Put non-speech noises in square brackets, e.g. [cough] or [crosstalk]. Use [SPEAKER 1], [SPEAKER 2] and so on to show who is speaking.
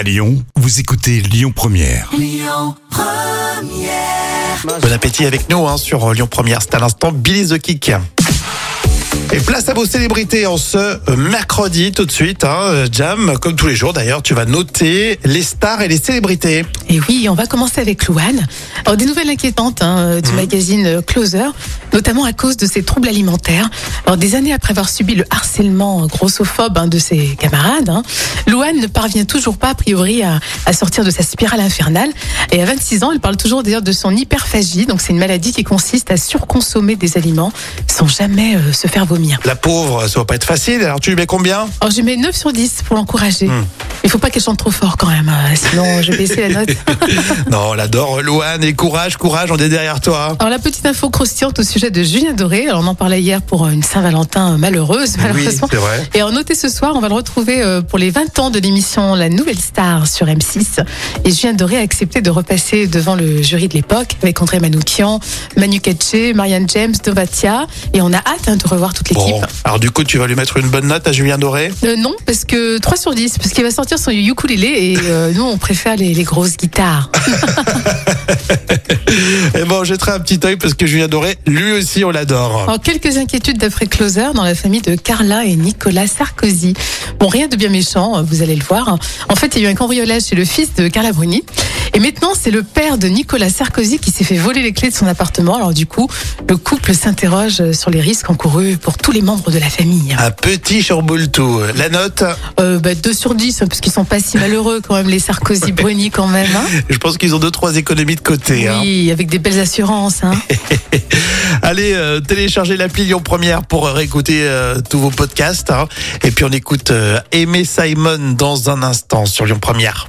[SPEAKER 1] À Lyon, vous écoutez Lyon Première.
[SPEAKER 2] Bon appétit avec nous hein, sur Lyon Première. C'est à l'instant Billy the Kick. Et place à vos célébrités en ce euh, mercredi tout de suite. Hein, Jam, comme tous les jours d'ailleurs, tu vas noter les stars et les célébrités.
[SPEAKER 3] Et oui, on va commencer avec Louane. Alors, des nouvelles inquiétantes hein, du magazine euh, Closer, notamment à cause de ses troubles alimentaires. Alors, des années après avoir subi le harcèlement grossophobe hein, de ses camarades, Louane ne parvient toujours pas, a priori, à, à sortir de sa spirale infernale. Et à 26 ans, elle parle toujours d'ailleurs de son hyperphagie. Donc, c'est une maladie qui consiste à surconsommer des aliments sans jamais euh, se faire vomir.
[SPEAKER 2] La pauvre, ça va pas être facile. Alors tu lui mets combien?
[SPEAKER 3] Alors, je mets 9 sur 10 pour l'encourager. Il faut pas qu'elle chante trop fort quand même, hein, sinon je vais baisser la note. [laughs]
[SPEAKER 2] Non, on l'adore, Louane. Et courage, courage, on est derrière toi.
[SPEAKER 3] Alors la petite info croustillante au sujet de Julien Doré, alors on en parlait hier pour une Saint-Valentin malheureuse
[SPEAKER 2] Oui,
[SPEAKER 3] malheureusement.
[SPEAKER 2] c'est vrai.
[SPEAKER 3] Et en noter ce soir, on va le retrouver euh, pour les 20 ans de l'émission La Nouvelle Star sur M6. Et Julien Doré a accepté de repasser devant le jury de l'époque avec André Manoukian, Manu Katché, Marianne James, Dovatia. Et on a hâte hein, de revoir toute l'équipe.
[SPEAKER 2] Bon, alors du coup, tu vas lui mettre une bonne note à Julien Doré?
[SPEAKER 3] Euh, non, parce que 3 sur 10, parce qu'il va sortir son ukulélé et euh, [laughs] nous on préfère les, les grosses guitares. [laughs]
[SPEAKER 2] Et bon, on jettera un petit œil parce que Julien Doré, lui aussi, on l'adore.
[SPEAKER 3] Alors, quelques inquiétudes d'après Closer dans la famille de Carla et Nicolas Sarkozy. Bon, rien de bien méchant, vous allez le voir. En fait, il y a eu un cambriolage chez le fils de Carla Bruni. Et maintenant, c'est le père de Nicolas Sarkozy qui s'est fait voler les clés de son appartement. Alors du coup, le couple s'interroge sur les risques encourus pour tous les membres de la famille.
[SPEAKER 2] Un petit tout. La note,
[SPEAKER 3] Euh, bah, 2 sur 10, hein, parce qu'ils sont pas si malheureux quand même, les Sarkozy Bruni quand même. hein. [laughs]
[SPEAKER 2] je pense qu'ils ont deux, trois économies de côté. hein.
[SPEAKER 3] Oui, avec des belles assurances. Hein. [laughs]
[SPEAKER 2] Allez, euh, téléchargez l'appli Lyon Première pour euh, réécouter euh, tous vos podcasts. Et puis on écoute Aimé Simon dans un instant sur Lyon Première.